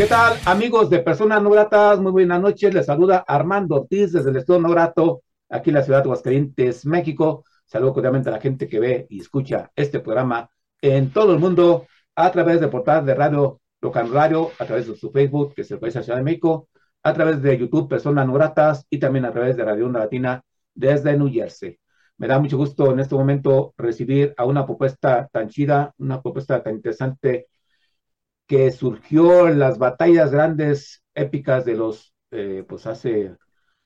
¿Qué tal, amigos de Personas No Gratas? Muy buenas noches. Les saluda Armando Ortiz desde el Estado No Grato, aquí en la ciudad de Aguascalientes, México. Saludo cordialmente a la gente que ve y escucha este programa en todo el mundo a través de portal de radio local radio, a través de su Facebook, que es el país Ciudad de México, a través de YouTube Personas No Gratas y también a través de Radio Onda Latina desde New Jersey. Me da mucho gusto en este momento recibir a una propuesta tan chida, una propuesta tan interesante que surgió en las batallas grandes épicas de los, eh, pues hace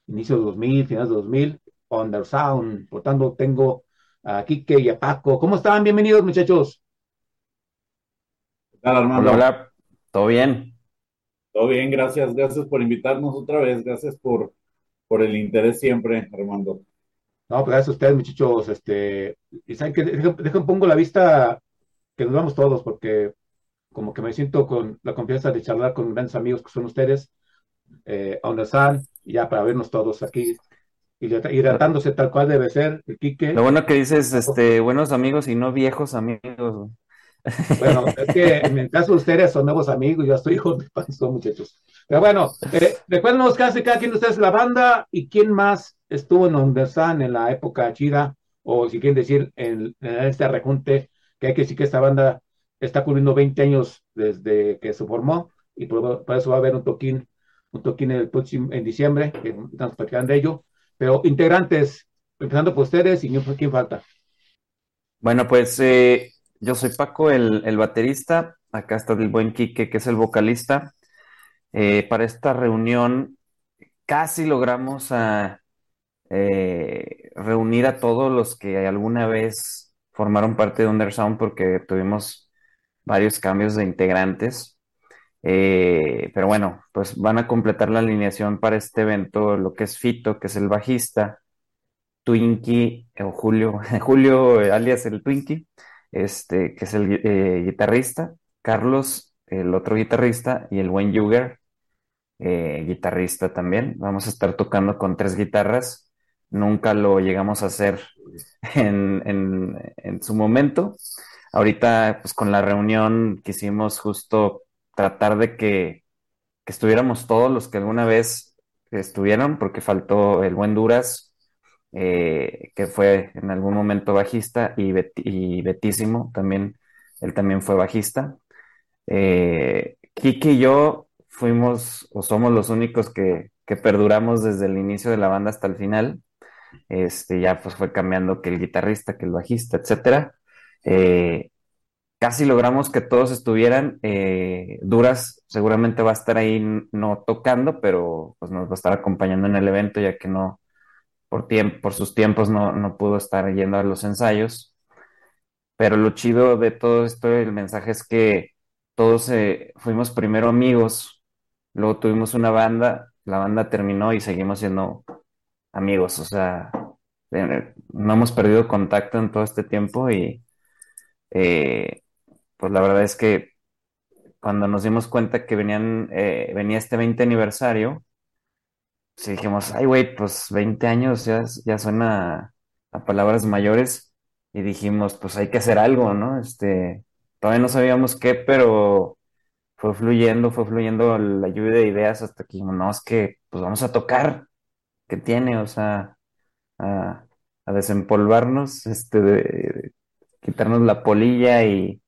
inicios de 2000, finales de 2000, Under Sound. Por tanto, tengo a Kike y a Paco. ¿Cómo están? Bienvenidos, muchachos. ¿Qué tal, Armando? Hola, hola. ¿Todo bien? Todo bien, gracias. Gracias por invitarnos otra vez. Gracias por, por el interés siempre, Armando. No, pues gracias a ustedes, muchachos. Este, y saben que dejen, dejen pongo la vista que nos vamos todos, porque como que me siento con la confianza de charlar con grandes amigos que son ustedes, eh, San, ya para vernos todos aquí, hidratándose tal cual debe ser, el Quique. Lo bueno que dices, este, buenos amigos y no viejos amigos. Bueno, es que en el caso de ustedes son nuevos amigos, yo estoy hijo de panzón, muchachos. Pero bueno, eh, recuérdenos hace cada quien de ustedes la banda y quién más estuvo en Ondersan en la época chida, o si quieren decir en, en este rejunte, que hay que decir que esta banda está cubriendo 20 años desde que se formó y por, eso va a haber un toquín, un toquín el próximo, en diciembre, que estamos platicando de ello. Pero integrantes, empezando por ustedes y quién falta. Bueno, pues eh, yo soy Paco, el, el, baterista. Acá está el buen Quique, que es el vocalista. Eh, para esta reunión casi logramos a, eh, reunir a todos los que alguna vez formaron parte de Undersound porque tuvimos varios cambios de integrantes. Eh, pero bueno, pues van a completar la alineación para este evento, lo que es Fito, que es el bajista, Twinkie, o Julio, Julio eh, alias el Twinkie, este, que es el eh, guitarrista, Carlos, el otro guitarrista, y el buen Yuger, guitarrista también. Vamos a estar tocando con tres guitarras. Nunca lo llegamos a hacer en, en su momento. Ahorita, pues con la reunión quisimos justo tratar de que, estuviéramos todos los que alguna vez estuvieron, porque faltó el buen Duras, eh, que fue en algún momento bajista, y, y Betísimo también, él también fue bajista. Eh, Kiki y yo fuimos o somos los únicos que, que, perduramos desde el inicio de la banda hasta el final. Este, ya pues fue cambiando que el guitarrista, que el bajista, etcétera. Eh, casi logramos que todos estuvieran. Eh, Duras seguramente va a estar ahí no tocando, pero pues nos va a estar acompañando en el evento, ya que no, por, por sus tiempos no, no pudo estar yendo a los ensayos. Pero lo chido de todo esto, el mensaje es que todos eh, fuimos primero amigos, luego tuvimos una banda, la banda terminó y seguimos siendo amigos, o sea, no hemos perdido contacto en todo este tiempo y eh, pues la verdad es que cuando nos dimos cuenta que venían, eh, venía este 20 aniversario, pues dijimos, ay, güey, pues 20 años ya, ya suena a, palabras mayores y dijimos, pues hay que hacer algo, ¿no? Este, todavía no sabíamos qué, pero fue fluyendo, fue fluyendo la lluvia de ideas hasta que dijimos, no, es que pues vamos a tocar, ¿qué tiene? O sea, a, a desempolvarnos, este, de, quitarnos la polilla y,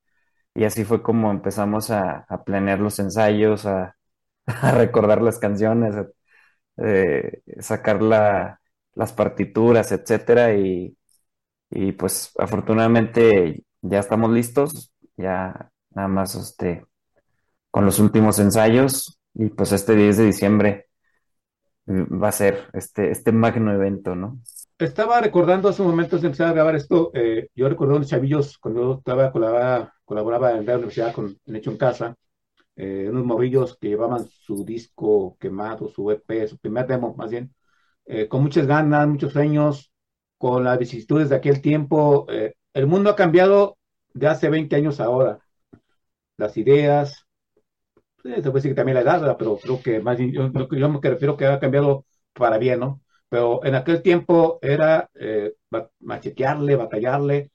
así fue como empezamos a, planear los ensayos, a, recordar las canciones, a, eh, sacar las partituras, etcétera, y, pues afortunadamente ya estamos listos, ya nada más este, con los últimos ensayos, y pues este 10 de diciembre va a ser este, este magno evento, ¿no? Estaba recordando hace un momento de empezar a grabar esto, eh, yo recuerdo unos chavillos cuando estaba, colaboraba, colaboraba en la universidad con en Hecho en Casa, eh, unos morrillos que llevaban su disco quemado, su EP, su primer demo más bien, eh, con muchas ganas, muchos sueños, con las vicisitudes de aquel tiempo. Eh, el mundo ha cambiado de hace 20 años ahora. Las ideas, eh, se puede decir que también la edad, pero creo que más yo, yo me refiero que ha cambiado para bien, ¿no? Pero en aquel tiempo era eh, machetearle, batallarle,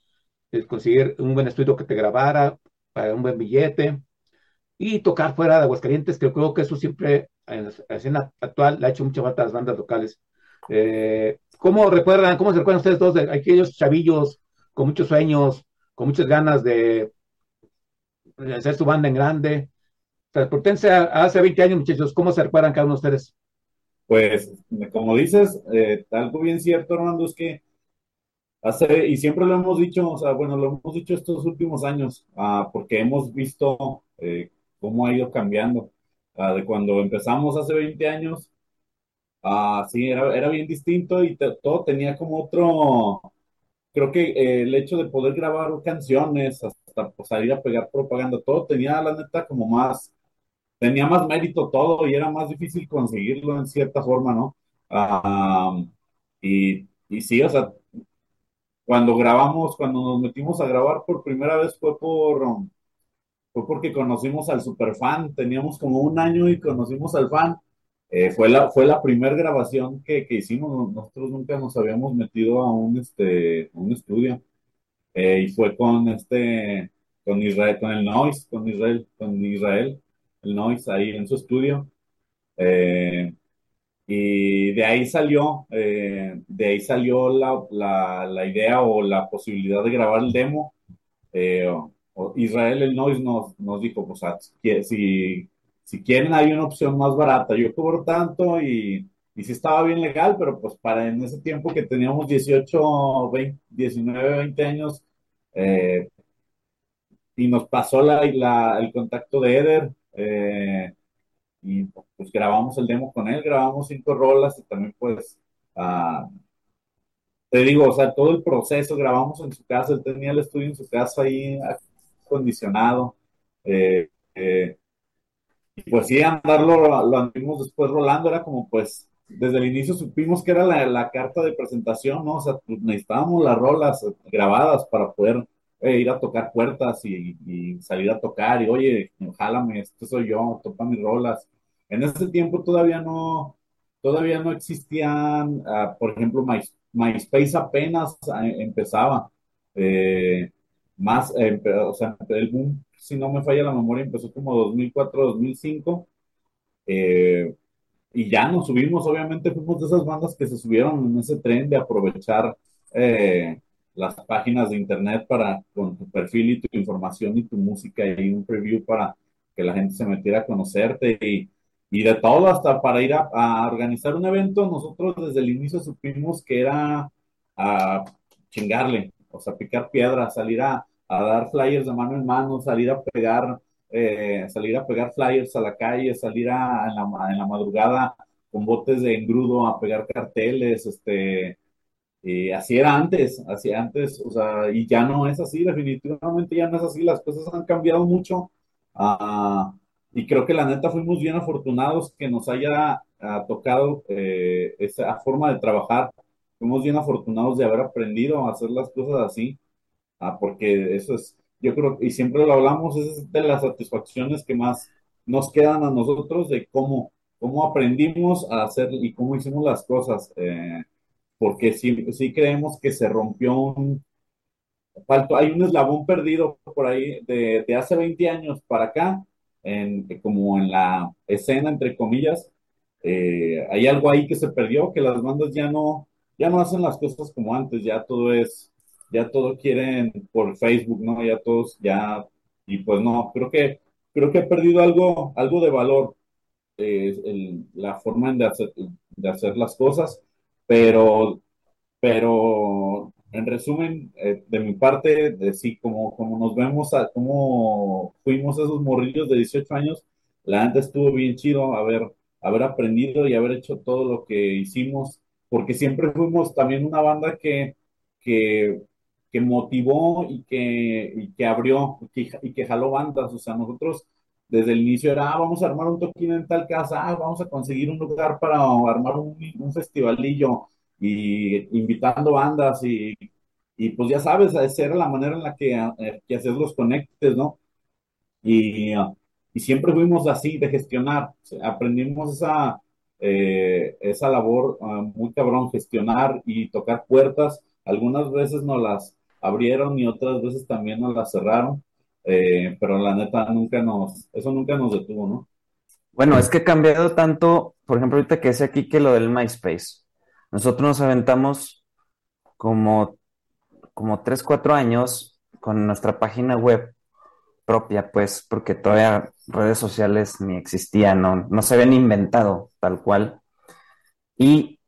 conseguir un buen estudio que te grabara, para un buen billete y tocar fuera de Aguascalientes, que creo que eso siempre en la escena actual le ha hecho mucha falta a las bandas locales. Eh, ¿Cómo recuerdan, cómo se recuerdan ustedes dos de aquellos chavillos con muchos sueños, con muchas ganas de, hacer su banda en grande? Transportense hace 20 años, muchachos, ¿cómo se recuerdan cada uno de ustedes? Pues, como dices, eh, algo bien cierto, Armando, es que hace, y siempre lo hemos dicho, o sea, bueno, lo hemos dicho estos últimos años, ah, porque hemos visto eh, cómo ha ido cambiando. Ah, de cuando empezamos hace 20 años, ah, sí, era, era bien distinto y todo tenía como otro, creo que eh, el hecho de poder grabar canciones, hasta pues, salir a pegar propaganda, todo tenía la neta como más, tenía más mérito todo y era más difícil conseguirlo en cierta forma, ¿no? Ah, y, y sí, o sea, cuando grabamos, cuando nos metimos a grabar por primera vez fue por, fue porque conocimos al superfan, teníamos como un año y conocimos al fan. Eh, fue la, fue la primera grabación que, que, hicimos, nosotros nunca nos habíamos metido a un, este, un estudio. Eh, y fue con este, con Israel, con el Noise, con Israel, con Israel, el Noise ahí en su estudio. Eh, y de ahí salió, de ahí salió la, la, idea o la posibilidad de grabar el demo. Israel el Noise nos, nos dijo, pues ah, si, si quieren hay una opción más barata, yo cobro tanto y, y sí estaba bien legal, pero pues para en ese tiempo que teníamos 18, 20, 19, 20 años, eh, y nos pasó la, la, el contacto de Eder, eh, y pues grabamos el demo con él, grabamos cinco rolas y también pues... Uh, te digo, o sea, todo el proceso grabamos en su casa, él tenía el estudio en su casa ahí condicionado. Eh, eh, y pues sí, andarlo, lo anduvimos después rolando, era como pues, desde el inicio supimos que era la, carta de presentación, ¿no? O sea, pues, necesitábamos las rolas grabadas para poder eh, ir a tocar puertas y, salir a tocar y, oye, jálame, esto soy yo, topa mis rolas. En ese tiempo todavía no, todavía no existían, ah, por ejemplo, My, MySpace apenas empezaba. Eh, más, o sea, el boom, si no me falla la memoria, empezó como 2004, 2005, eh, y ya nos subimos, obviamente fuimos de esas bandas que se subieron en ese tren de aprovechar eh, las páginas de internet para, con tu perfil y tu información y tu música y un preview para que la gente se metiera a conocerte y, de todo hasta para ir a, organizar un evento, nosotros desde el inicio supimos que era a chingarle, o sea, picar piedras, salir a, a dar flyers de mano en mano, salir a pegar, eh, salir a pegar flyers a la calle, salir a, en, la, en, la, madrugada con botes de engrudo a pegar carteles, este, y así era antes, así antes, o sea, y ya no es así, definitivamente ya no es así, las cosas han cambiado mucho, uh, y creo que la neta fuimos bien afortunados que nos haya uh, tocado eh, esa forma de trabajar, fuimos bien afortunados de haber aprendido a hacer las cosas así, Ah, porque eso es, yo creo, y siempre lo hablamos, es de las satisfacciones que más nos quedan a nosotros de cómo, cómo aprendimos a hacer y cómo hicimos las cosas, eh, porque sí, sí creemos que se rompió un, falto, hay un eslabón perdido por ahí de, de hace 20 años para acá, en, como en la escena, entre comillas, eh, hay algo ahí que se perdió, que las bandas ya no, ya no hacen las cosas como antes, ya todo es ya todo quieren por Facebook, ¿no? Ya todos, ya, y pues no, creo que, creo que he perdido algo, algo de valor, eh, la forma de hacer, de hacer las cosas, pero, pero en resumen, eh, de mi parte, sí, como, como nos vemos, como fuimos esos morrillos de 18 años, la gente estuvo bien chido haber, haber aprendido y haber hecho todo lo que hicimos, porque siempre fuimos también una banda que, que, que motivó y que, que abrió y que jaló bandas. O sea, nosotros desde el inicio era, ah, vamos a armar un toquín en tal casa, ah, vamos a conseguir un lugar para armar un, festivalillo y invitando bandas y, pues ya sabes, esa era la manera en la que, eh, que hacer los conectes, ¿no? Y, y siempre fuimos así de gestionar, aprendimos esa, eh, esa labor uh, muy cabrón, gestionar y tocar puertas. Algunas veces nos las abrieron y otras veces también nos las cerraron eh, pero la neta nunca nos, eso nunca nos detuvo, ¿no? Bueno, es que ha cambiado tanto, por ejemplo, ahorita que decía aquí que lo del MySpace. Nosotros nos aventamos como, como 3, 4 años con nuestra página web propia, pues, porque todavía redes sociales ni existían, no, no se habían inventado tal cual. Y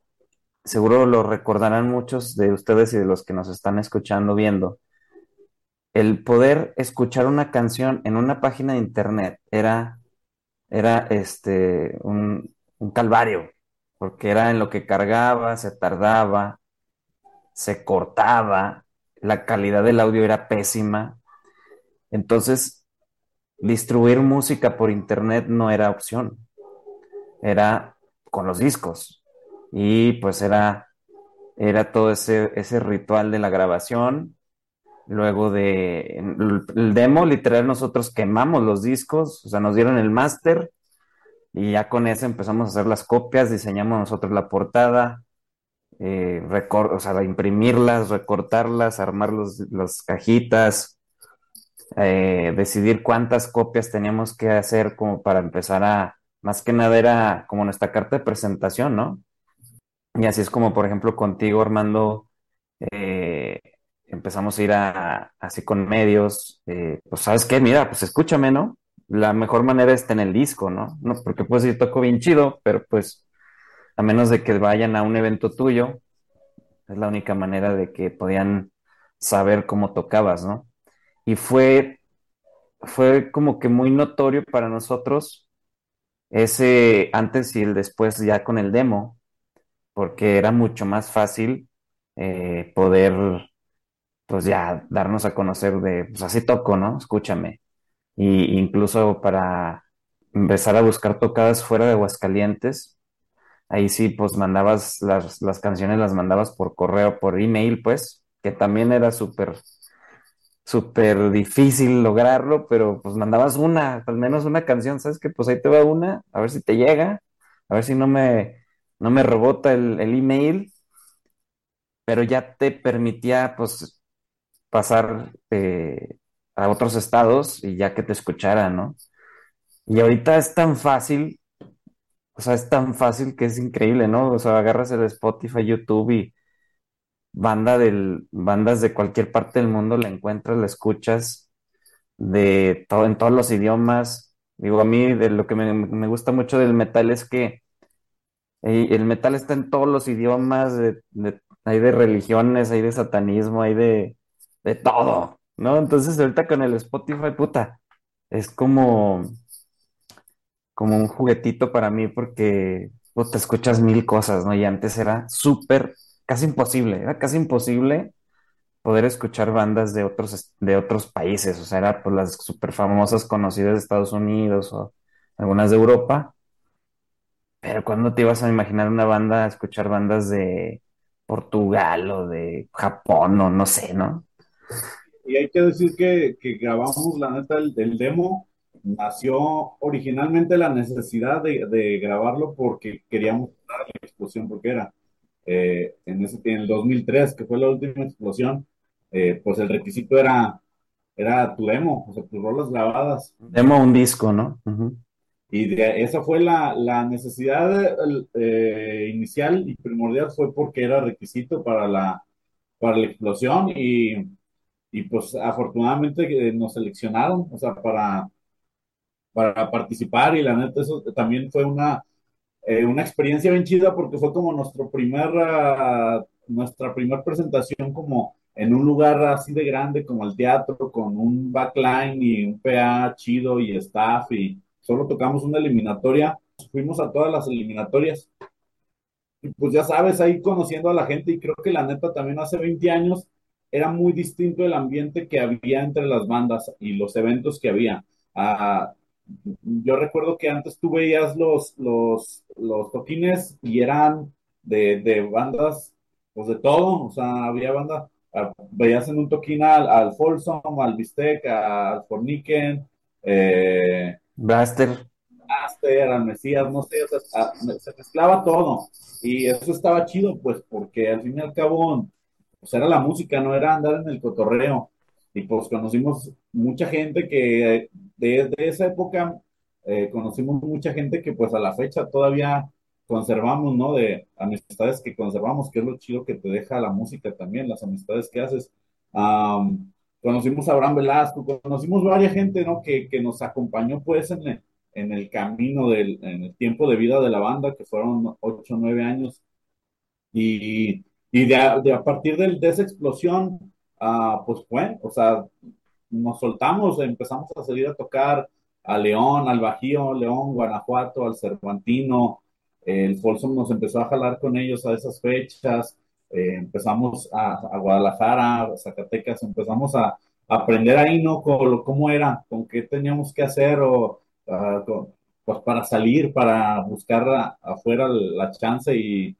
seguro lo recordarán muchos de ustedes y de los que nos están escuchando, viendo el poder escuchar una canción en una página de internet era, era este, un, un calvario, porque era en lo que cargaba, se tardaba, se cortaba, la calidad del audio era pésima. Entonces, distribuir música por internet no era opción, era con los discos. Y pues era, era todo ese, ese ritual de la grabación, Luego de el demo, literal, nosotros quemamos los discos, o sea, nos dieron el máster y ya con eso empezamos a hacer las copias, diseñamos nosotros la portada, eh, o sea, imprimirlas, recortarlas, armar las cajitas, eh, decidir cuántas copias teníamos que hacer como para empezar a, más que nada era como nuestra carta de presentación, ¿no? Y así es como, por ejemplo, contigo, Armando, eh, empezamos a ir así con medios, eh, pues sabes qué, mira, pues escúchame, ¿no? La mejor manera es tener el disco, ¿no? ¿no? Porque pues yo toco bien chido, pero pues a menos de que vayan a un evento tuyo, es la única manera de que podían saber cómo tocabas, ¿no? Y fue, fue como que muy notorio para nosotros ese antes y el después ya con el demo, porque era mucho más fácil eh, poder pues ya darnos a conocer de, pues así toco, ¿no? Escúchame. Y incluso para empezar a buscar tocadas fuera de Aguascalientes, ahí sí, pues mandabas las, las canciones, las mandabas por correo, por email, pues, que también era súper, súper difícil lograrlo, pero pues mandabas una, al menos una canción, ¿sabes? Que pues ahí te va una, a ver si te llega, a ver si no me, no me rebota el, el email, pero ya te permitía, pues, pasar eh, a otros estados y ya que te escucharan, ¿no? Y ahorita es tan fácil, o sea, es tan fácil que es increíble, ¿no? O sea, agarras el Spotify, YouTube y banda del, bandas de cualquier parte del mundo la encuentras, la escuchas de todo, en todos los idiomas. Digo, a mí de lo que me, gusta mucho del metal es que eh, el metal está en todos los idiomas, hay de religiones, hay de satanismo, hay de, de todo, ¿no? Entonces ahorita con el Spotify, puta, es como, como un juguetito para mí porque te escuchas mil cosas, ¿no? Y antes era súper, casi imposible, era casi imposible poder escuchar bandas de otros, de otros países, o sea, era pues las súper famosas conocidas de Estados Unidos o algunas de Europa, pero cuando te ibas a imaginar una banda, escuchar bandas de Portugal o de Japón o no sé, ¿no? Y hay que decir que, que grabamos, la neta, el, demo. Nació originalmente la necesidad de, de grabarlo porque queríamos la explosión, porque era eh, en, ese, en el 2003, que fue la última explosión, eh, pues el requisito era, era tu demo, o sea, tus rolas grabadas. Demo un disco, ¿no? Y de, esa fue la, la necesidad eh, inicial y primordial, fue porque era requisito para la, para la explosión y y pues afortunadamente nos seleccionaron, o sea, para, para participar y la neta eso también fue una, eh, una experiencia bien chida porque fue como nuestro primer, uh, nuestra primera presentación como en un lugar así de grande como el teatro, con un backline y un PA chido y staff y solo tocamos una eliminatoria fuimos a todas las eliminatorias. Y pues ya sabes, ahí conociendo a la gente y creo que la neta también hace 20 años era muy distinto el ambiente que había entre las bandas y los eventos que había. Ah, yo recuerdo que antes tú veías los, los, los toquines y eran de, de bandas, pues de todo, o sea, había bandas, ah, veías en un toquín al, al Folsom, al Bistec, al Forniken, eh, Blaster. Blaster, al Mesías, no sé, o sea, ah, se mezclaba todo. Y eso estaba chido, pues, porque al fin y al cabo, pues era la música, no era andar en el cotorreo. Y pues conocimos mucha gente que desde esa época eh, conocimos mucha gente que pues a la fecha todavía conservamos, ¿no? De amistades que conservamos, que es lo chido que te deja la música también, las amistades que haces. conocimos a Abraham Velasco, conocimos varias gente, ¿no? Que, que nos acompañó pues en el, en el camino del en el tiempo de vida de la banda, que fueron ocho o nueve años. Y, y de, a, de, a partir de, de esa explosión, uh, pues bueno, o sea, nos soltamos, empezamos a salir a tocar a León, al Bajío, León, Guanajuato, al Cervantino, el Folsom nos empezó a jalar con ellos a esas fechas, eh, empezamos a, a, Guadalajara, a Zacatecas, empezamos a, a, aprender ahí, ¿no? Cómo era, con qué teníamos que hacer, o uh, con, pues para salir, para buscar a, afuera la chance y,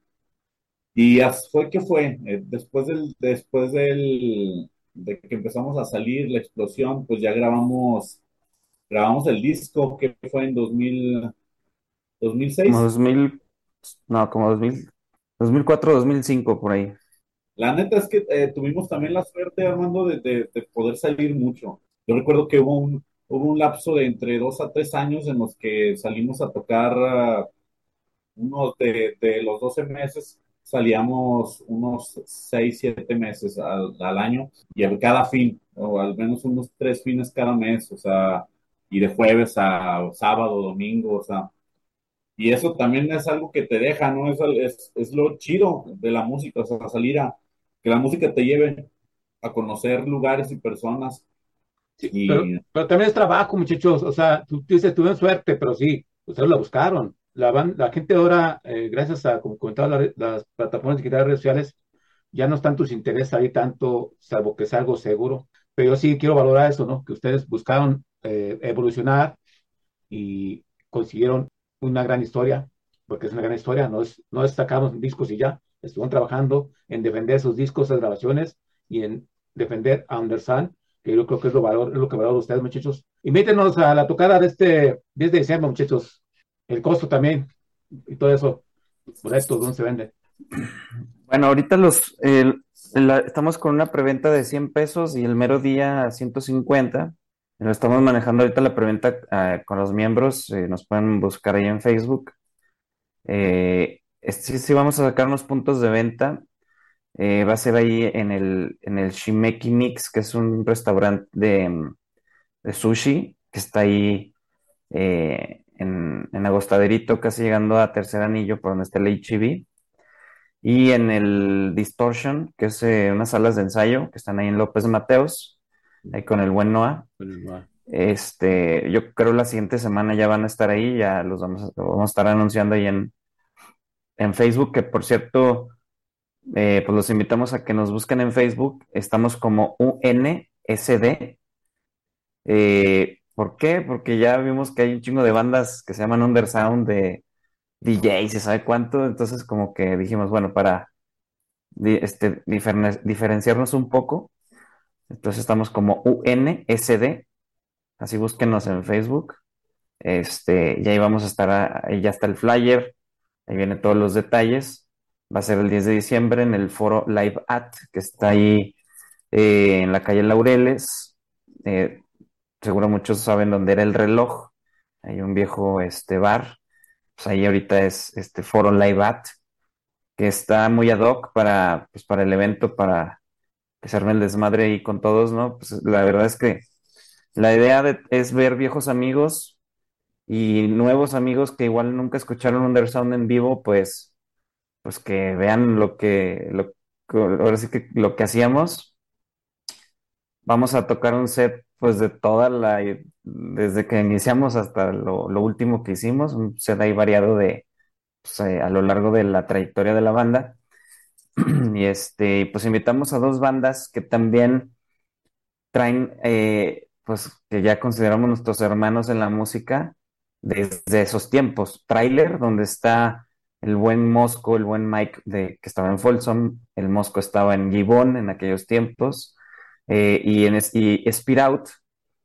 y fue que fue, eh, después del, después del, de que empezamos a salir, la explosión, pues ya grabamos, grabamos el disco que fue en 2000, 2006. Como 2000, no, como 2000, 2004, 2005, por ahí. La neta es que eh, tuvimos también la suerte, Armando, de, de, de, poder salir mucho. Yo recuerdo que hubo un, hubo un lapso de entre dos a tres años en los que salimos a tocar uh, unos de, de, los 12 meses, salíamos unos seis, siete meses al, al, año y a cada fin, o al menos unos tres fines cada mes, o sea, y de jueves a sábado, domingo, o sea, y eso también es algo que te deja, ¿no? Es, es, es lo chido de la música, o sea, salir a que la música te lleve a conocer lugares y personas. Sí, y... pero, pero, también es trabajo, muchachos, o sea, tú, tú dices, tuvieron suerte, pero sí, ustedes la buscaron. La, van, la gente ahora, eh, gracias a, como comentaba, la, las plataformas digitales redes sociales, ya no están tus intereses ahí tanto, salvo que es algo seguro. Pero yo sí quiero valorar eso, ¿no? Que ustedes buscaron eh, evolucionar y consiguieron una gran historia, porque es una gran historia, no es, no es sacamos discos y ya, estuvieron trabajando en defender sus discos, sus grabaciones y en defender a Anderson, que yo creo que es lo, valor, es lo que valoro ustedes, muchachos. Invítenos a la tocada de este 10 de diciembre, muchachos. El costo también y todo eso. Boletos, ¿dónde se vende? Bueno, ahorita los estamos con una preventa de 100 pesos y el mero día 150. Lo estamos manejando ahorita la preventa uh, con los miembros, eh, nos pueden buscar ahí en Facebook. Eh, sí, sí, vamos a sacar unos puntos de venta. Eh, va a ser ahí en el, en el Shimeki Mix, que es un restaurante de sushi, que está ahí en, en, Agostaderito, casi llegando a Tercer Anillo, por donde está el HB. Y en el Distortion, que es unas salas de ensayo, que están ahí en López Mateos ahí con el buen Noah. Este, yo creo la siguiente semana ya van a estar ahí, ya los vamos a, vamos a estar anunciando ahí en, en Facebook, que por cierto, eh, pues los invitamos a que nos busquen en Facebook. Estamos como UNSD. Eh, ¿Por qué? Porque ya vimos que hay un chingo de bandas que se llaman Undersound de DJs, se sabe cuánto. Entonces, como que dijimos, bueno, para este, diferenciarnos un poco, entonces estamos como UNSD, así búsquenos en Facebook. Este, y ahí vamos a estar, ahí ya está el flyer, ahí vienen todos los detalles. Va a ser el 10 de diciembre en el foro Live At, que está ahí eh, en la calle Laureles. Eh, seguro muchos saben dónde era el reloj. Hay un viejo este, bar. Pues ahí ahorita es este foro Live At, que está muy ad hoc para, pues, para el evento, para que se el desmadre ahí con todos, ¿no? Pues la verdad es que la idea de, es ver viejos amigos y nuevos amigos que igual nunca escucharon Undersound en vivo, pues, pues que vean lo que, lo, ahora sí que lo que hacíamos. Vamos a tocar un set pues de toda la, desde que iniciamos hasta lo, último que hicimos, un set ahí variado de, pues, eh, a lo largo de la trayectoria de la banda. Y este, pues invitamos a dos bandas que también traen, eh, pues que ya consideramos nuestros hermanos en la música desde esos tiempos. Trailer, donde está el buen Mosco, el buen Mike de, que estaba en Folsom, el Mosco estaba en Gibbon en aquellos tiempos, eh, y, en, y Out,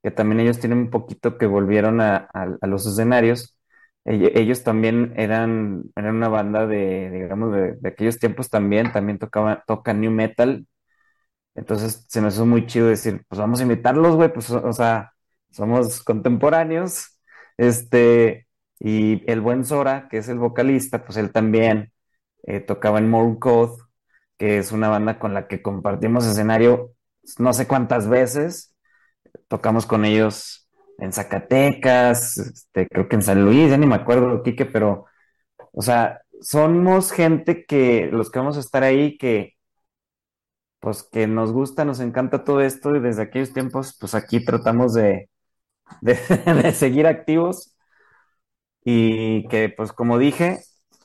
que también ellos tienen un poquito que volvieron a, los escenarios. Ellos, también eran, eran una banda de, digamos, de, aquellos tiempos también, también tocaban, tocan new metal. Entonces se me hizo muy chido decir, pues vamos a invitarlos, güey, pues, o sea, somos contemporáneos. Este, y el buen Sora, que es el vocalista, pues él también eh, tocaba en More Code, que es una banda con la que compartimos escenario no sé cuántas veces. Tocamos con ellos en Zacatecas, este, creo que en San Luis, ya ni me acuerdo, Quique, pero, o sea, somos gente que, los que vamos a estar ahí, que, pues, que nos gusta, nos encanta todo esto y desde aquellos tiempos, pues aquí tratamos de, de seguir activos y que, pues como dije,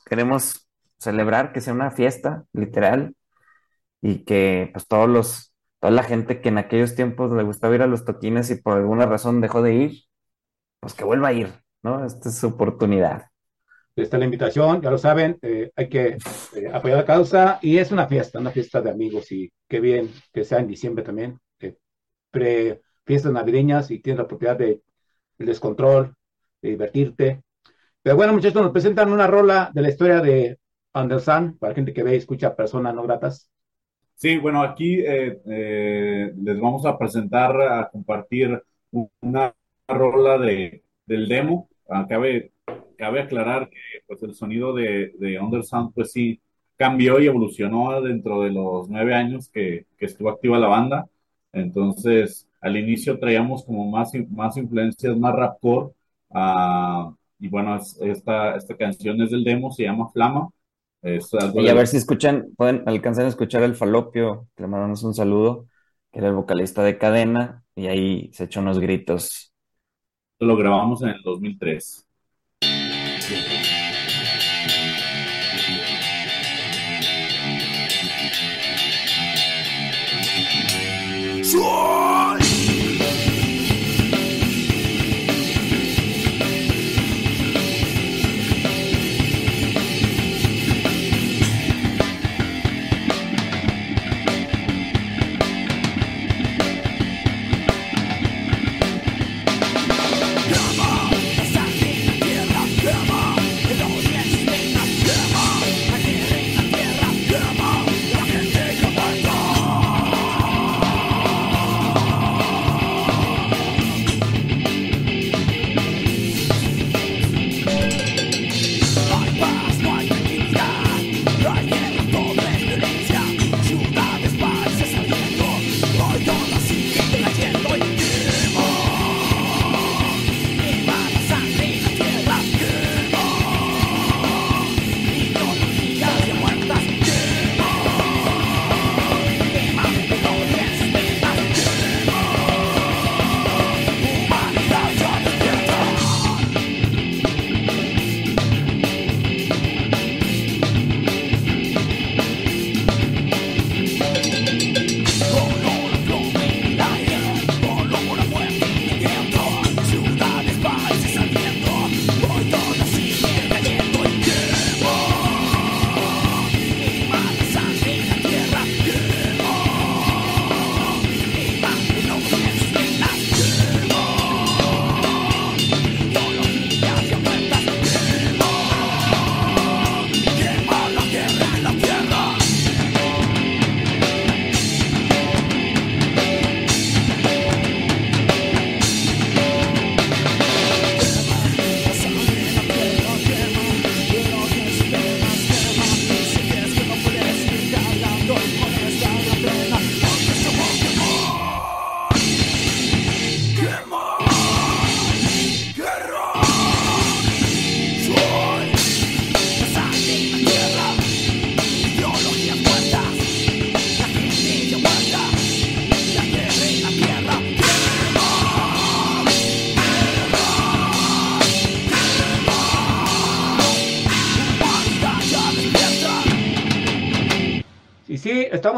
queremos celebrar que sea una fiesta, literal, y que pues todos los, toda la gente que en aquellos tiempos le gustaba ir a los toquines y por alguna razón dejó de ir, pues que vuelva a ir, ¿no? Esta es su oportunidad. Está la invitación, ya lo saben, eh, hay que eh, apoyar la causa y es una fiesta, una fiesta de amigos y qué bien que sea en diciembre también, pre fiestas navideñas y tienes la oportunidad de el descontrol, de divertirte, pero bueno, muchachos, nos presentan una rola de la historia de Anderson, para gente que ve y escucha personas no gratas. Sí, bueno, aquí eh, eh, les vamos a presentar, a compartir una rola de, del demo. Ah, cabe, cabe aclarar que pues, el sonido de, de pues sí, cambió y evolucionó dentro de los nueve años que, que estuvo activa la banda. Entonces, al inicio traíamos como más, más influencias, más rapcore. Uh, y bueno, esta, esta canción es del demo, se llama Flama. Y a ver si escuchan, pueden alcanzar a escuchar el Falopio, que le mandamos un saludo, que era el vocalista de Cadena, y ahí se echó unos gritos. Lo grabamos en el 2003.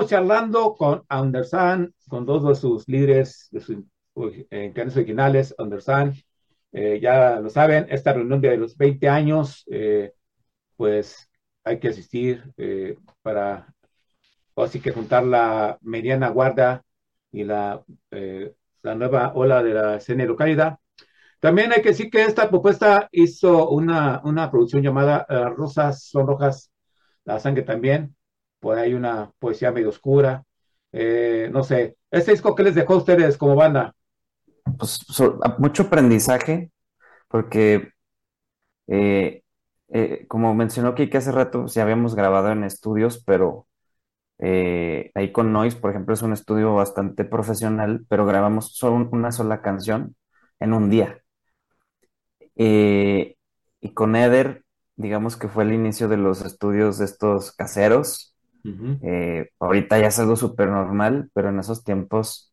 Charlando con Andersan, con dos de sus líderes de sus en canales originales, Andersan. Eh, ya lo saben, esta reunión de los 20 años, eh, pues hay que asistir eh, para, así que juntar la mediana guarda y la, la nueva ola de la escena localidad. También hay que decir que esta propuesta hizo una, una producción llamada Rosas son rojas, la sangre también, por ahí una poesía medio oscura. Eh, no sé, ¿este disco qué les dejó a ustedes como banda? Pues mucho aprendizaje, porque eh, eh, como mencionó Kike hace rato, sí habíamos grabado en estudios, pero ahí con Noise, por ejemplo, es un estudio bastante profesional, pero grabamos solo una sola canción en un día. y con Eder, digamos que fue el inicio de los estudios de estos caseros, eh, ahorita ya es algo súper normal, pero en esos tiempos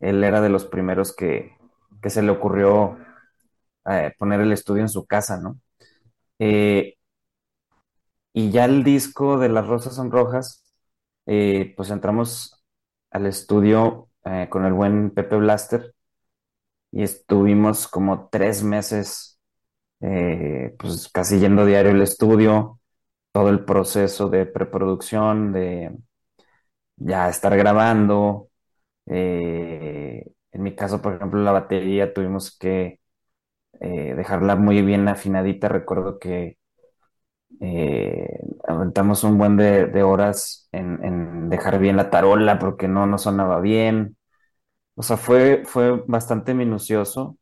él era de los primeros que, se le ocurrió eh, poner el estudio en su casa, ¿no? Eh, y ya el disco de Las Rosas son Rojas, pues entramos al estudio con el buen Pepe Blaster y estuvimos como tres meses, pues casi yendo diario al estudio, todo el proceso de preproducción, de ya estar grabando. Eh, en mi caso, por ejemplo, la batería tuvimos que eh, dejarla muy bien afinadita. Recuerdo que eh, aventamos un buen de, horas en, dejar bien la tarola porque no, no sonaba bien. O sea, fue, fue bastante minucioso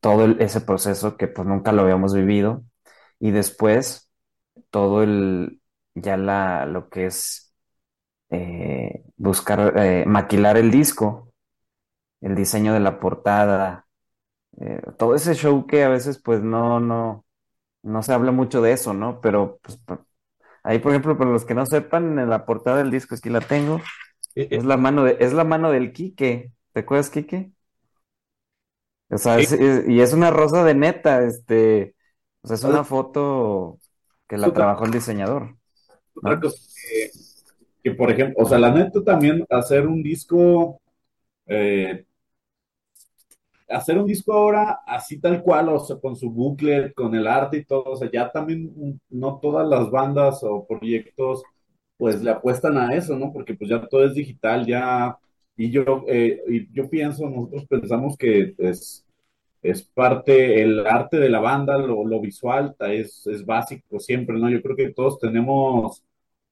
todo ese proceso que pues nunca lo habíamos vivido. Y después todo el, ya la, lo que es eh, buscar, eh, maquilar el disco, el diseño de la portada, eh, todo ese show que a veces pues no, no, no se habla mucho de eso, ¿no? Pero pues, ahí, por ejemplo, para los que no sepan, en la portada del disco, aquí la tengo, es la mano de, es la mano del Quique. ¿Te acuerdas, Quique? O sea, y es una rosa de neta, este, o sea, es una foto que la trabajó el diseñador. que, por ejemplo, o sea, la neta también hacer un disco, eh, hacer un disco ahora así tal cual, o sea, con su bucle, con el arte y todo, o sea, ya también no todas las bandas o proyectos pues le apuestan a eso, ¿no? Porque pues ya todo es digital, ya, y yo, eh, y yo pienso, nosotros pensamos que es es parte, el arte de la banda, lo, visual es, es, básico siempre, ¿no? Yo creo que todos tenemos,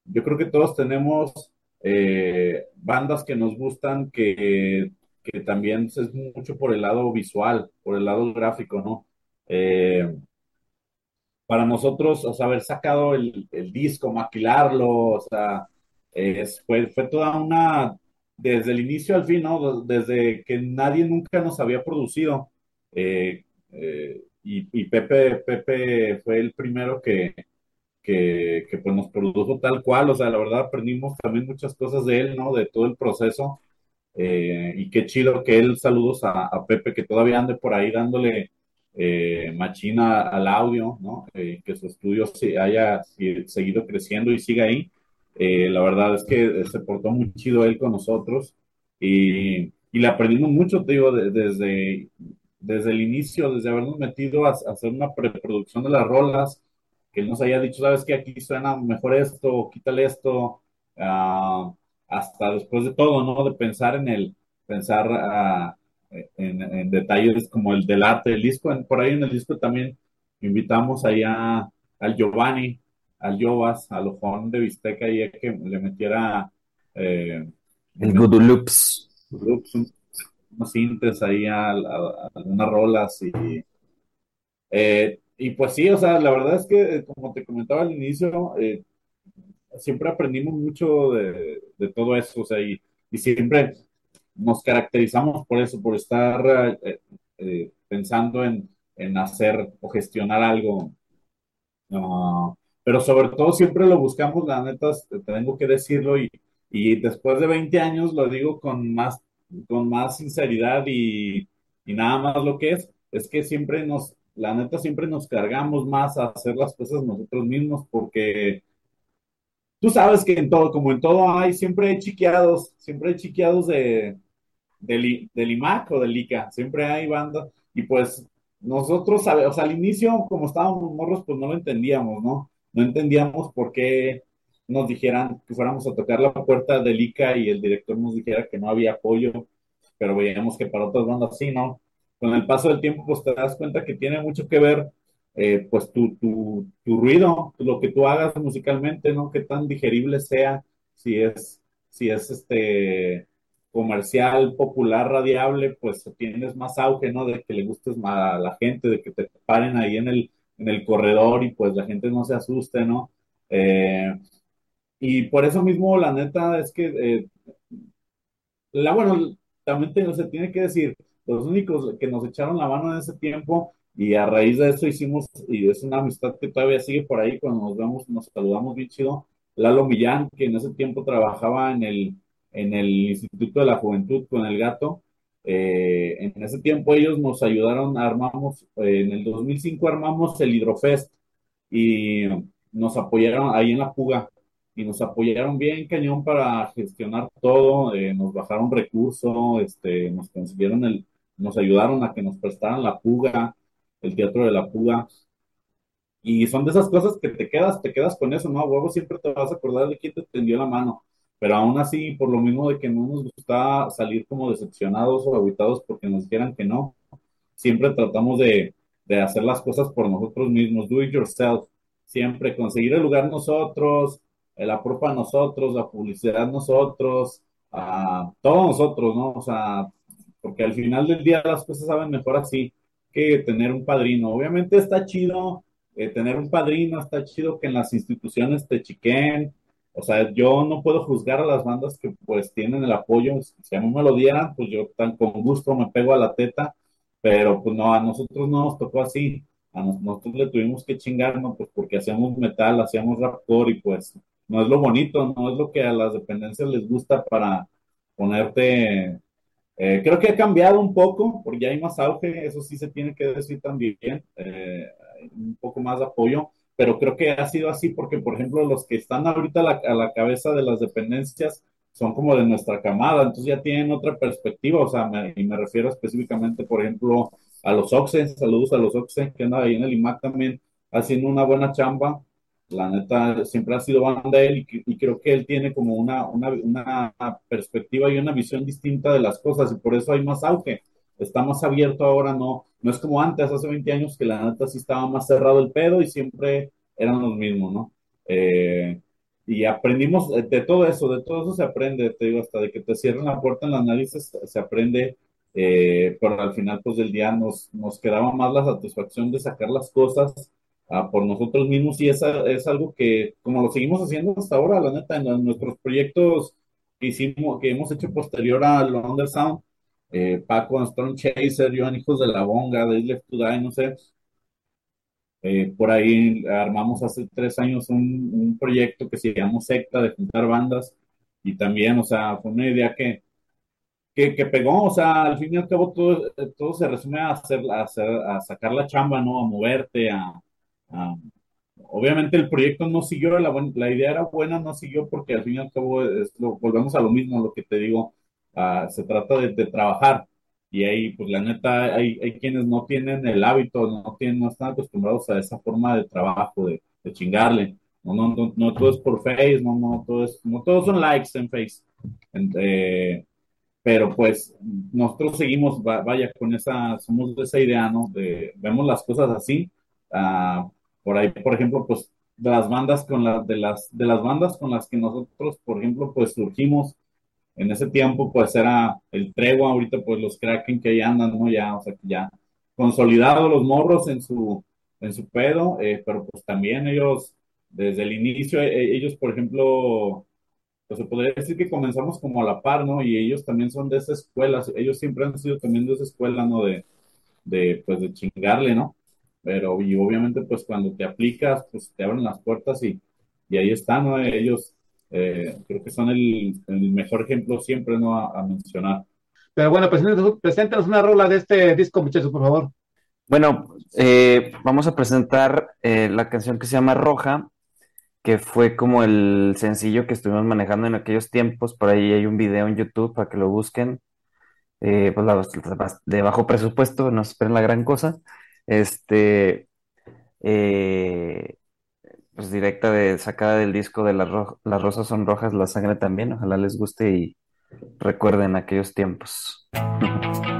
yo creo que todos tenemos eh, bandas que nos gustan, que, que, también es mucho por el lado visual, por el lado gráfico, ¿no? Eh, para nosotros, o sea, haber sacado el, disco, maquilarlo, o sea, fue, fue toda una, desde el inicio al fin, ¿no? Desde que nadie nunca nos había producido eh, eh, y, Pepe, Pepe fue el primero que, que, pues nos produjo tal cual, o sea, la verdad aprendimos también muchas cosas de él, ¿no? De todo el proceso. Eh, y qué chido que él, saludos a, Pepe, que todavía ande por ahí dándole machina al audio, ¿no? que su estudio se haya seguido creciendo y siga ahí. la verdad es que se portó muy chido él con nosotros y, y le aprendimos mucho, te digo, desde desde el inicio, desde habernos metido a, hacer una preproducción de las rolas, que él nos haya dicho, sabes que aquí suena mejor esto, quítale esto, ah, hasta después de todo, ¿no? De pensar en el, pensar ah, en, detalles como el del arte del disco. por ahí en el disco también invitamos allá al Giovanni, al Jovas, al Ojón de Visteca, y que le metiera eh, el Good Loops unos sintes ahí algunas rolas y, eh, y pues sí, o sea, la verdad es que eh, como te comentaba al inicio, eh, siempre aprendimos mucho de, todo eso, o sea, y, siempre nos caracterizamos por eso, por estar pensando en, hacer o gestionar algo. pero sobre todo siempre lo buscamos, la neta, tengo que decirlo, y, y después de 20 años lo digo con más con más sinceridad y, nada más lo que es, es que siempre nos, la neta, siempre nos cargamos más a hacer las cosas nosotros mismos porque tú sabes que en todo, como en todo hay, siempre hay chiqueados, siempre hay chiqueados de, del, del IMAC o del ICA, siempre hay bandas, y pues nosotros, o sea, al inicio, como estábamos morros, pues no lo entendíamos, ¿no? No entendíamos por qué nos dijeran que fuéramos a tocar la puerta del ICA y el director nos dijera que no había apoyo, pero veíamos que para otras bandas sí, ¿no? Con el paso del tiempo, pues te das cuenta que tiene mucho que ver, eh, pues tu, tu, tu ruido, lo que tú hagas musicalmente, ¿no? Qué tan digerible sea, si es, si es este comercial, popular, radiable, pues tienes más auge, ¿no? De que le gustes más a la gente, de que te paren ahí en el, en el corredor y pues la gente no se asuste, ¿no? Eh, y por eso mismo, la neta, es que, eh, la, bueno, también se tiene que decir, los únicos que nos echaron la mano en ese tiempo y a raíz de eso hicimos, y es una amistad que todavía sigue por ahí, cuando nos vemos, nos saludamos bien chido, Lalo Millán, que en ese tiempo trabajaba en el, en el Instituto de la Juventud con el gato. Eh, en ese tiempo ellos nos ayudaron, armamos, eh, en el 2005 armamos el Hidrofest y nos apoyaron ahí en la fuga y nos apoyaron bien cañón para gestionar todo, eh, nos bajaron recursos, este, nos consiguieron el, nos ayudaron a que nos prestaran la fuga, el teatro de la fuga. Y son de esas cosas que te quedas, te quedas con eso, ¿no? Huevo siempre te vas a acordar de quién te tendió la mano pero aún así, por lo mismo de que no nos gusta salir como decepcionados o aguitados porque nos dijeran que no, siempre tratamos de, de hacer las cosas por nosotros mismos, do it yourself, siempre conseguir el lugar nosotros, la propa nosotros, la publicidad nosotros, uh, todos nosotros, ¿no? O sea, porque al final del día las cosas saben mejor así que tener un padrino. Obviamente está chido eh, tener un padrino, está chido que en las instituciones te chiquen, o sea, yo no puedo juzgar a las bandas que pues tienen el apoyo. Si a mí me lo dieran, pues yo tan con gusto me pego a la teta, pero pues no, a nosotros no nos tocó así. A nosotros le tuvimos que chingarnos pues porque hacíamos metal, hacíamos rapcore y pues no es lo bonito, no es lo que a las dependencias les gusta para ponerte... Eh, creo que ha cambiado un poco, porque ya hay más auge, eso sí se tiene que decir también, eh, un poco más de apoyo, pero creo que ha sido así porque, por ejemplo, los que están ahorita a la, cabeza de las dependencias son como de nuestra camada, entonces ya tienen otra perspectiva, o sea, y me refiero específicamente, por ejemplo, a los Oxen, saludos a los Oxen que andan ahí en el IMAC también haciendo una buena chamba, la neta siempre ha sido banda él y, creo que él tiene como una, una, una perspectiva y una visión distinta de las cosas y por eso hay más auge está más abierto ahora, no, no es como antes, hace 20 años, que la neta sí estaba más cerrado el pedo y siempre eran los mismos, ¿no? Eh, y aprendimos de todo eso, de todo eso se aprende, te digo, hasta de que te cierren la puerta en la análisis se aprende, eh, pero al final pues del día nos, nos quedaba más la satisfacción de sacar las cosas ah, por nosotros mismos y esa es algo que como lo seguimos haciendo hasta ahora, la neta, en, nuestros proyectos que hicimos, que hemos hecho posterior al Undersound, eh, Paco, Storm Chaser, Joan Hijos de la Bonga, de Left to Die, no sé. Eh, por ahí armamos hace tres años un, proyecto que se llamó Secta de juntar bandas y también, o sea, fue una idea que, que, pegó, o sea, al fin y al cabo todo, todo se resume a, hacer, a, hacer, a sacar la chamba, ¿no? A moverte, a, obviamente el proyecto no siguió, la, la idea era buena, no siguió porque al fin y al cabo volvemos a lo mismo, lo que te digo, se trata de, trabajar. Y ahí, pues la neta, hay, hay quienes no tienen el hábito, no, tienen, no están acostumbrados a esa forma de trabajo, de, de chingarle. No, no, no, no, todo es por Face, no, no, todo es, no todos son likes en Face. Eh, pero pues nosotros seguimos, vaya, con esa, somos de esa idea, ¿no? De, vemos las cosas así. Uh, por ahí, por ejemplo, pues de las bandas con las, de las, de las bandas con las que nosotros, por ejemplo, pues surgimos, en ese tiempo pues era el tregua, ahorita pues los Kraken que ahí andan, ¿no? Ya, o sea, que ya consolidados los morros en su, en su pedo, eh, pero pues también ellos, desde el inicio, eh, ellos, por ejemplo, pues se podría decir que comenzamos como a la par, ¿no? Y ellos también son de esa escuela, ellos siempre han sido también de esa escuela, ¿no? De, de pues de chingarle, ¿no? pero y obviamente pues cuando te aplicas, pues te abren las puertas y, y ahí están, ¿no? Ellos eh, creo que son el, el, mejor ejemplo siempre, ¿no? A, a mencionar. Pero bueno, preséntanos, preséntanos una rola de este disco, muchachos, por favor. Bueno, eh, vamos a presentar eh, la canción que se llama Roja, que fue como el sencillo que estuvimos manejando en aquellos tiempos. Por ahí hay un video en YouTube para que lo busquen. Eh, pues la, de bajo presupuesto, no esperen la gran cosa. Este, eh, pues directa de sacada del disco de las, las rosas son rojas, la sangre también. Ojalá les guste y recuerden aquellos tiempos.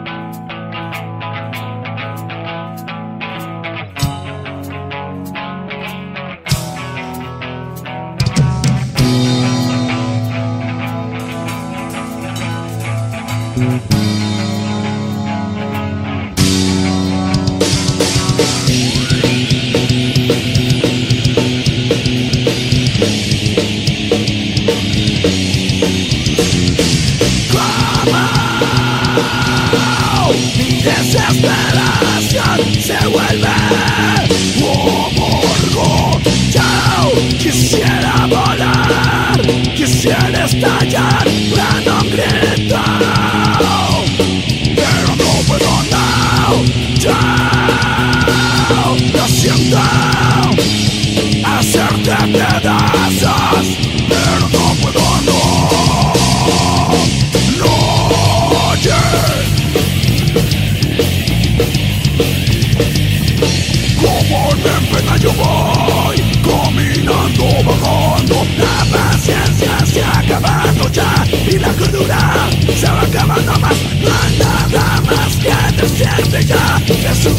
duda Se va acabando más, no nada más que decirte ya Jesús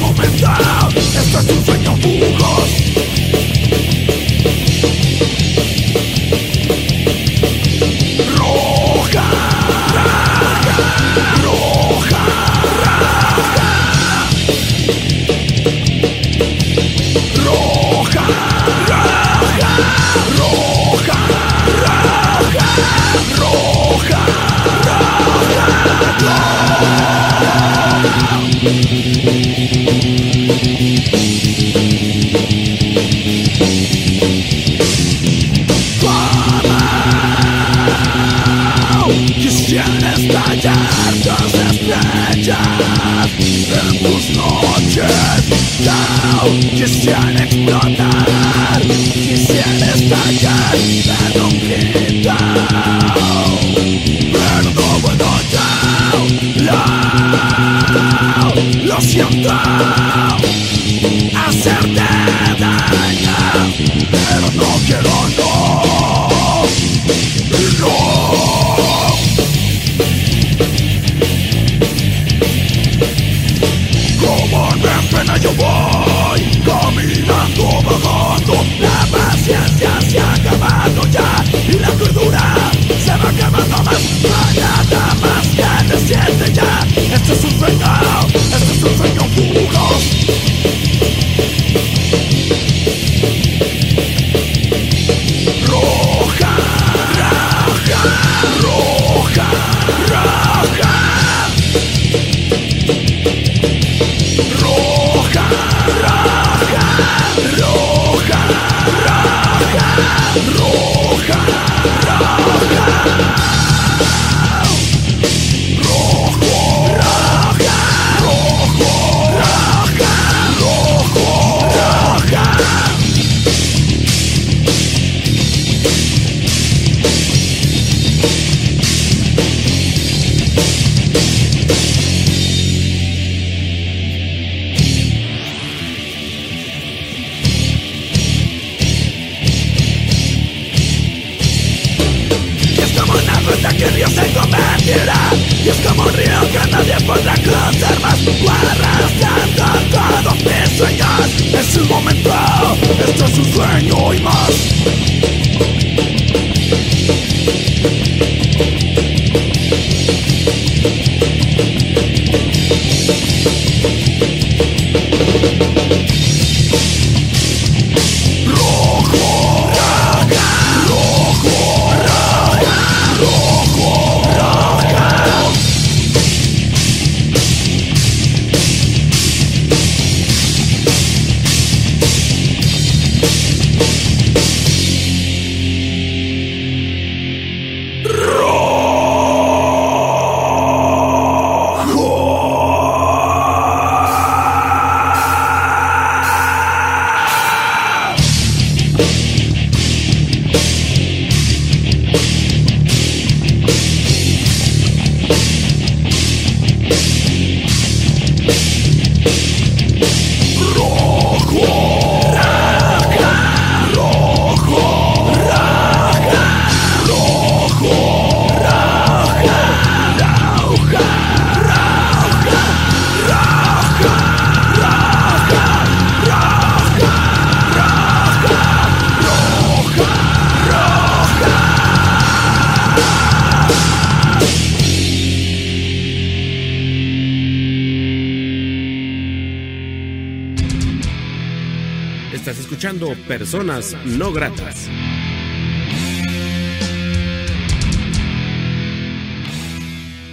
escuchando Personas No Gratas.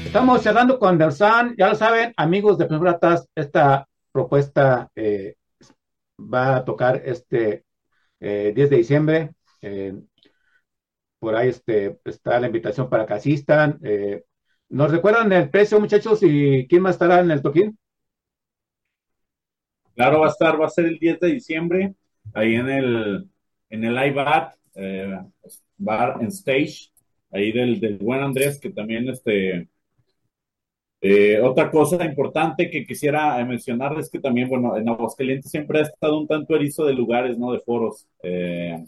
Estamos cerrando con Dersan, ya lo saben, amigos de Personas Gratas, esta propuesta eh, va a tocar este eh, 10 de diciembre. Eh, por ahí este, está la invitación para que asistan. Eh, ¿Nos recuerdan el precio, muchachos? ¿Y quién más estará en el toquín? Claro, va a estar, va a ser el 10 de diciembre, ahí en el, en el iBat, eh, Bar and Stage, ahí del, del buen Andrés, que también este, eh, otra cosa importante que quisiera mencionar es que también, bueno, en Aguascalientes siempre ha estado un tanto erizo de lugares, ¿no? De foros. Eh,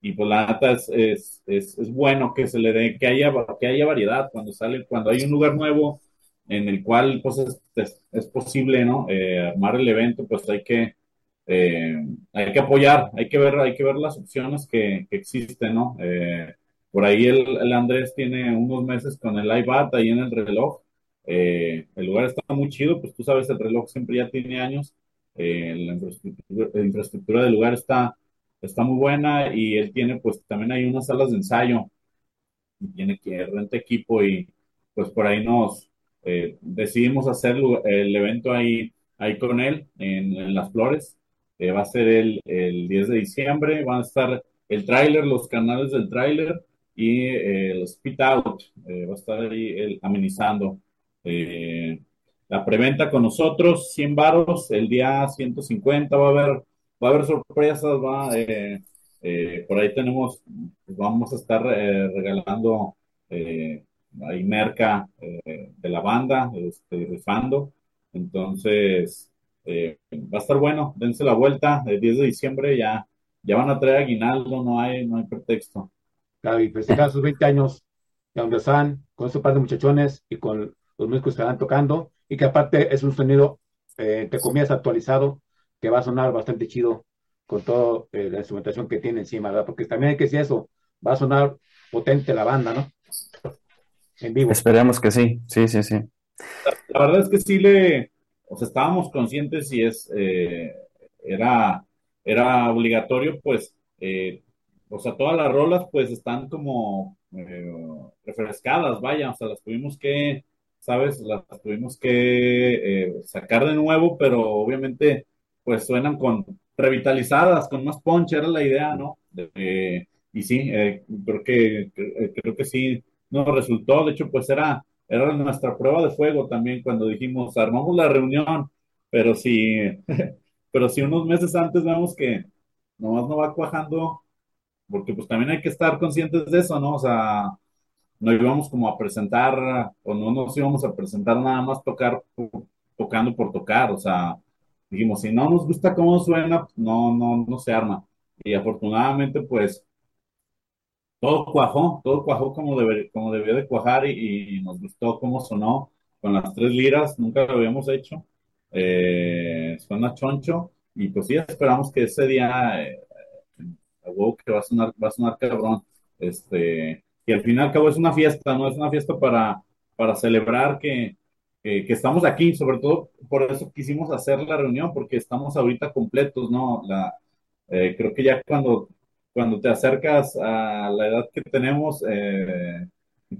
y pues la neta es, es, es, bueno que se le dé, que haya, que haya variedad cuando sale, cuando hay un lugar nuevo en el cual pues es, es posible, ¿no? Eh, armar el evento, pues hay que, eh, hay que apoyar, hay que ver, hay que ver las opciones que, existen, ¿no? Eh, por ahí el, Andrés tiene unos meses con el iBat ahí en el reloj. el lugar está muy chido, pues tú sabes, el reloj siempre ya tiene años. la infraestructura, la infraestructura del lugar está está muy buena y él tiene pues también hay unas salas de ensayo tiene que renta equipo y pues por ahí nos eh, decidimos hacer el evento ahí, ahí con él en Las Flores. Eh, va a ser el, el, 10 de diciembre, van a estar el tráiler, los canales del tráiler y eh, el Spit Out, va a estar ahí él amenizando. la preventa con nosotros, 100 baros, el día 150 va a haber va a haber sorpresas, va, eh, eh, por ahí tenemos, pues vamos a estar eh, regalando ahí merca de la banda, este, rifando, entonces va a estar bueno, dense la vuelta, el 10 de diciembre ya, ya van a traer aguinaldo, no hay, no hay pretexto. Claro, y festejar sus 20 años de donde están, con su par de muchachones y con los músicos que están tocando, y que aparte es un sonido, eh, te comillas, actualizado, que va a sonar bastante chido con toda eh, la instrumentación que tiene encima, ¿verdad? Porque también hay que decir eso, va a sonar potente la banda, ¿no? En vivo. Esperemos que sí, sí, sí, sí. La, la verdad es que sí le, o sea, estábamos conscientes y es, eh, era, era obligatorio, pues, eh, o sea, todas las rolas, pues, están como eh, refrescadas, vaya, o sea, las tuvimos que, ¿sabes? Las tuvimos que eh, sacar de nuevo, pero obviamente pues suenan con revitalizadas, con más punch, era la idea, ¿no? Y sí, creo que creo que sí nos resultó, de hecho, pues era, era nuestra prueba de fuego también cuando dijimos, armamos la reunión, pero si, pero si unos meses antes vemos que nomás no va cuajando, porque pues también hay que estar conscientes de eso, ¿no? O sea, no íbamos como a presentar, o no nos íbamos a presentar nada más tocar, tocando por tocar, o sea, dijimos, si no nos gusta cómo suena, no, no, no se arma. Y afortunadamente, pues, todo cuajó, todo cuajó como, debe, como debió de cuajar y, y, nos gustó cómo sonó con las tres liras, nunca lo habíamos hecho. Eh, suena choncho y pues sí, esperamos que ese día, eh, wow, que va a sonar, va a sonar cabrón. Este, y al final y cabo es una fiesta, ¿no? Es una fiesta para, para celebrar que, eh, que estamos aquí, sobre todo por eso quisimos hacer la reunión, porque estamos ahorita completos, ¿no? La, eh, creo que ya cuando, cuando te acercas a la edad que tenemos, eh,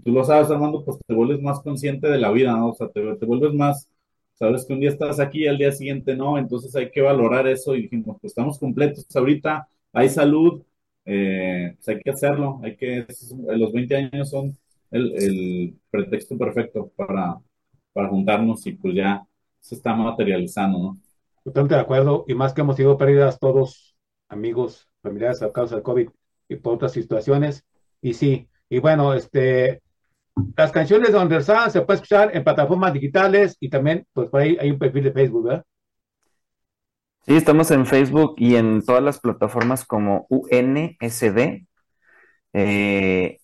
tú lo sabes, Armando, pues te vuelves más consciente de la vida, ¿no? O sea, te, te vuelves más, sabes que un día estás aquí y al día siguiente no, entonces hay que valorar eso y dijimos, pues estamos completos ahorita, hay salud, eh, pues hay que hacerlo, hay que, los 20 años son el, el pretexto perfecto para, para juntarnos y pues ya se está materializando, ¿no? Totalmente de acuerdo, y más que hemos sido pérdidas todos, amigos, familiares a causa del COVID y por otras situaciones, y sí, y bueno, este, las canciones de Undersand se puede escuchar en plataformas digitales y también, pues por ahí hay un perfil de Facebook, ¿verdad? Sí, estamos en Facebook y en todas las plataformas como UNSD. Eh,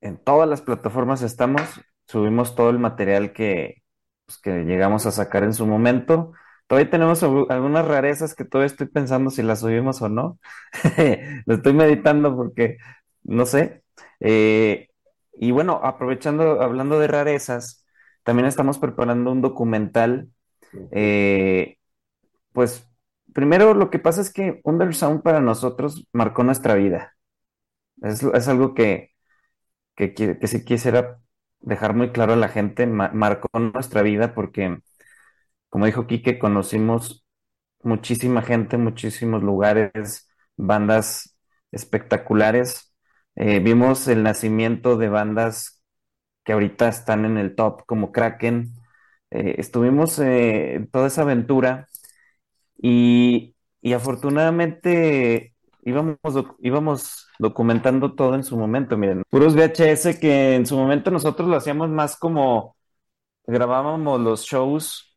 en todas las plataformas estamos, subimos todo el material que, pues, que llegamos a sacar en su momento. Todavía tenemos algunas rarezas que todavía estoy pensando si las subimos o no. Lo estoy meditando porque no sé. Eh, y bueno, aprovechando, hablando de rarezas, también estamos preparando un documental, eh, pues primero lo que pasa es que Undersound para nosotros marcó nuestra vida. Es, algo que, que, que, sí quisiera dejar muy claro a la gente, ma- marcó nuestra vida porque, como dijo Quique, conocimos muchísima gente, muchísimos lugares, bandas espectaculares. Eh, vimos el nacimiento de bandas que ahorita están en el top, como Kraken. Eh, estuvimos eh, en toda esa aventura y, y afortunadamente íbamos, íbamos documentando todo en su momento. Miren, puros VHS que en su momento nosotros lo hacíamos más como grabábamos los shows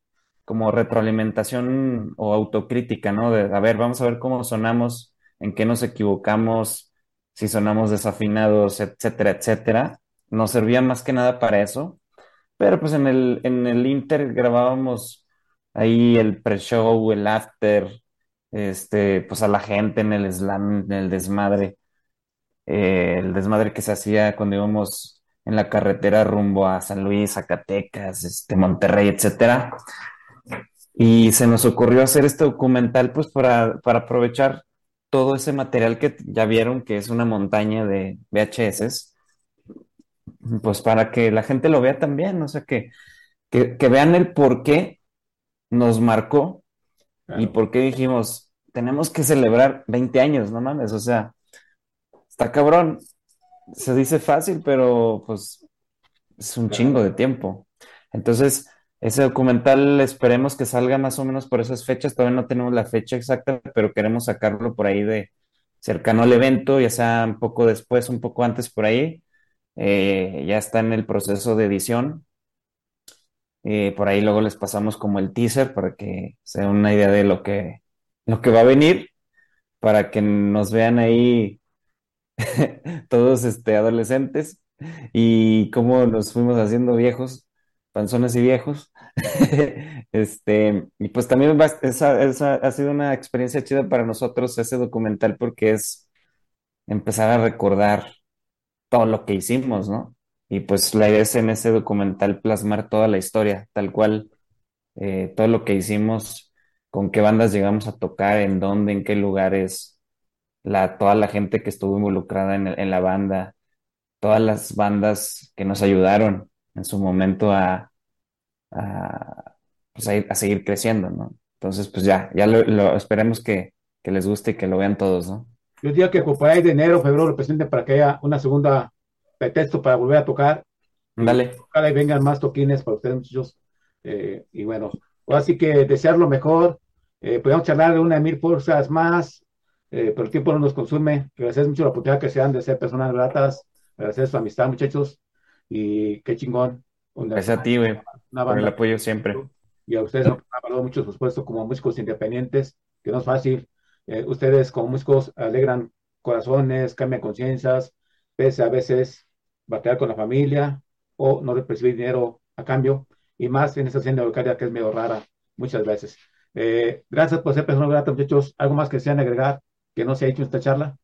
como retroalimentación o autocrítica, ¿no? De, a ver, vamos a ver cómo sonamos, en qué nos equivocamos, si sonamos desafinados, etcétera, etcétera. Nos servía más que nada para eso. Pero pues en el, en el Inter grabábamos ahí el pre-show, el after, este, pues a la gente en el slam, en el desmadre, eh, el desmadre que se hacía cuando íbamos en la carretera rumbo a San Luis, Zacatecas, este, Monterrey, etcétera. Y se nos ocurrió hacer este documental, pues para, para aprovechar todo ese material que ya vieron, que es una montaña de VHS, pues para que la gente lo vea también, o sea, que, que, que vean el por qué nos marcó y por qué dijimos, tenemos que celebrar 20 años, no mames, o sea, está cabrón, se dice fácil, pero pues es un Claro. chingo de tiempo. Entonces, ese documental esperemos que salga más o menos por esas fechas, todavía no tenemos la fecha exacta, pero queremos sacarlo por ahí de cercano al evento, ya sea un poco después, un poco antes por ahí. Eh, ya está en el proceso de edición. Eh, por ahí luego les pasamos como el teaser para que se den una idea de lo que, lo que va a venir, para que nos vean ahí todos este, adolescentes y cómo nos fuimos haciendo viejos, panzones y viejos. Este, y pues también esa, ha sido una experiencia chida para nosotros ese documental porque es empezar a recordar todo lo que hicimos, ¿no? Y pues la idea es en ese documental plasmar toda la historia, tal cual, eh, todo lo que hicimos, con qué bandas llegamos a tocar, en dónde, en qué lugares, la, toda la gente que estuvo involucrada en la banda, todas las bandas que nos ayudaron en su momento a, a, pues a, ir- a seguir creciendo, ¿no? Entonces, pues ya, ya lo, lo- esperemos que, que les guste y que lo vean todos, ¿no? Yo diría que por ahí de enero, febrero lo presenten para que haya una segunda pretexto para volver a tocar. Dale. Ojalá y vengan más toquines para ustedes, muchachos. Eh, y bueno, ahora sí que desear lo mejor. Eh, podemos charlar de una de mil fuerzas más, eh, pero el tiempo no nos consume. Gracias mucho la oportunidad que se dan de ser personas gratas. Agradecer su amistad, muchachos. Y qué chingón. Gracias a ti, güey, una por el banda. apoyo siempre. Y a ustedes nos han valorado mucho su puesto como músicos independientes, que no es fácil. Eh, ustedes como músicos alegran corazones, cambian conciencias, pese a veces batallar con la familia o no recibir dinero a cambio, y más en esta escena local que es medio rara, muchas veces. Eh, gracias por ser personas gratas, muchachos. ¿Algo más que sean agregar que no se ha hecho en esta charla?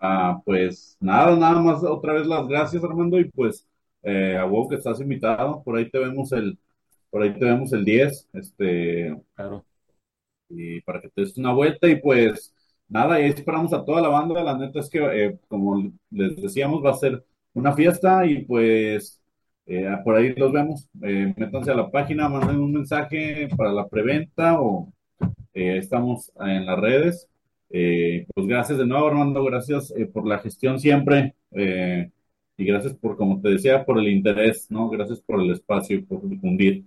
Ah, pues nada, nada más otra vez las gracias, Armando, y pues eh, a vos que estás invitado, por ahí te vemos el, por ahí te vemos el 10, este, Claro. y para que te des una vuelta. Y pues nada, y ahí esperamos a toda la banda, la neta es que eh, como les decíamos va a ser una fiesta. Y pues eh, por ahí los vemos, Eh, métanse a la página, manden un mensaje para la preventa o eh, estamos en las redes. Eh, pues gracias de nuevo, Armando, gracias por la gestión siempre. Eh, y gracias por, como te decía, por el interés, ¿no? Gracias por el espacio y por difundir.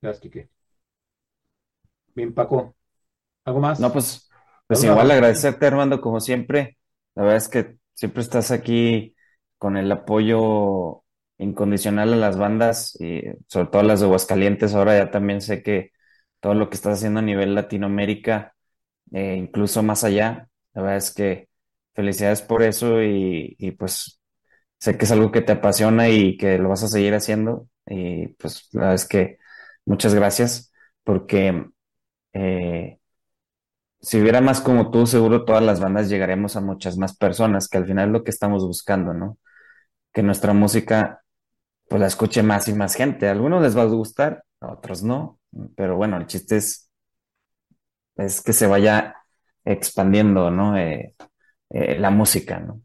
Gracias, Quique. Bien, Paco. ¿Algo más? No, pues, pues ¿Alguna igual agradecerte, Armando, como siempre. La verdad es que siempre estás aquí con el apoyo incondicional a las bandas y sobre todo a las de Aguascalientes. Ahora ya también sé que todo lo que estás haciendo a nivel Latinoamérica, eh, incluso más allá, la verdad es que felicidades por eso y, y pues sé que es algo que te apasiona y que lo vas a seguir haciendo. Y pues la verdad es que muchas gracias porque... eh, si hubiera más como tú, seguro todas las bandas llegaremos a muchas más personas, que al final es lo que estamos buscando, ¿no? Que nuestra música, pues la escuche más y más gente. A algunos les va a gustar, a otros no, pero bueno, el chiste es es que se vaya expandiendo, ¿no? Eh, eh, la música, ¿no?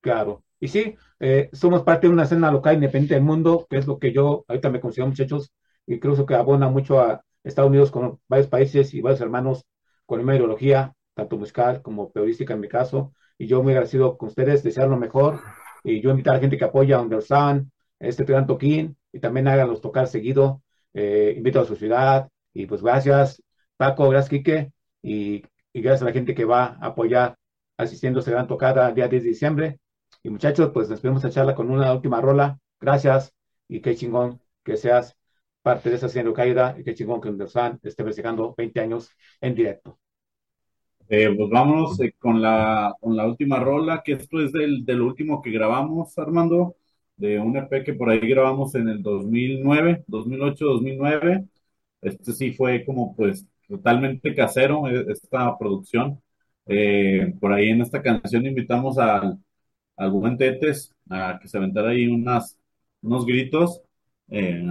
Claro. Y sí, eh, somos parte de una escena local independiente del mundo, que es lo que yo ahorita me considero, muchachos, y creo que abona mucho a Estados Unidos con varios países y varios hermanos con la ideología, tanto musical como periodística en mi caso. Y yo muy agradecido con ustedes, desear lo mejor. Y yo invitar a la gente que apoya a Understand, este gran toquín, y también háganlos tocar seguido. Eh, invito a su ciudad. Y pues gracias, Paco, gracias, Quique. Y, y gracias a la gente que va a apoyar asistiendo a esta gran tocada el día 10 de diciembre. Y muchachos, pues despedimos esta charla con una última rola. Gracias y qué chingón que seas parte de esa serie caída y qué chingón que Understand esté festejando 20 años en directo. Eh, pues vámonos eh, con, la, con la última rola, que esto es del, del último que grabamos, Armando, de un EP que por ahí grabamos en el 2009, 2008, 2009. Este sí fue como pues totalmente casero, eh, esta producción. Eh, por ahí en esta canción invitamos al, al buen Tetes a que se aventara ahí unas, unos gritos. Eh,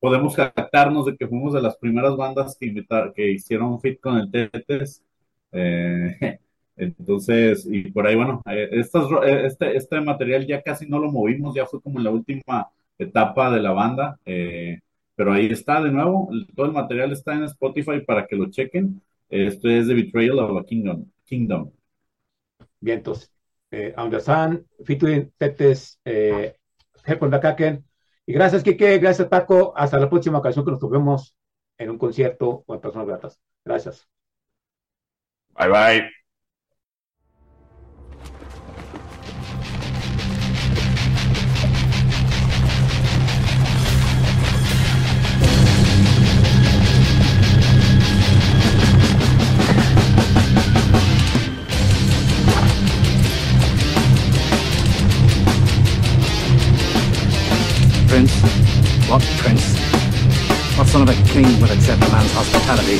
podemos jactarnos de que fuimos de las primeras bandas que, invitar, que hicieron fit con el Tetes. Eh, entonces, y por ahí, bueno, eh, estas, eh, este, este material ya casi no lo movimos, ya fue como la última etapa de la banda, eh, pero ahí está de nuevo, todo el material está en Spotify para que lo chequen. Esto es The Betrayal of a Kingdom. Kingdom. Bien, entonces, eh, Understand, featuring Tetes, eh. Y gracias, Kike, gracias, Paco. Hasta la próxima ocasión que nos tuvimos en un concierto o en personas gratas. Gracias. Bye bye. What prince? What son of a king would accept a man's hospitality?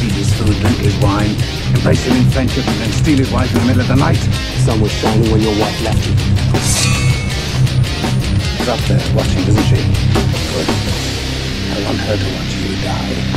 Eat his food, drink his wine, embrace him in friendship, and then steal his wife in the middle of the night? The sun was shining when your wife left you. She's up there watching, isn't she? Good. I want her to watch you die.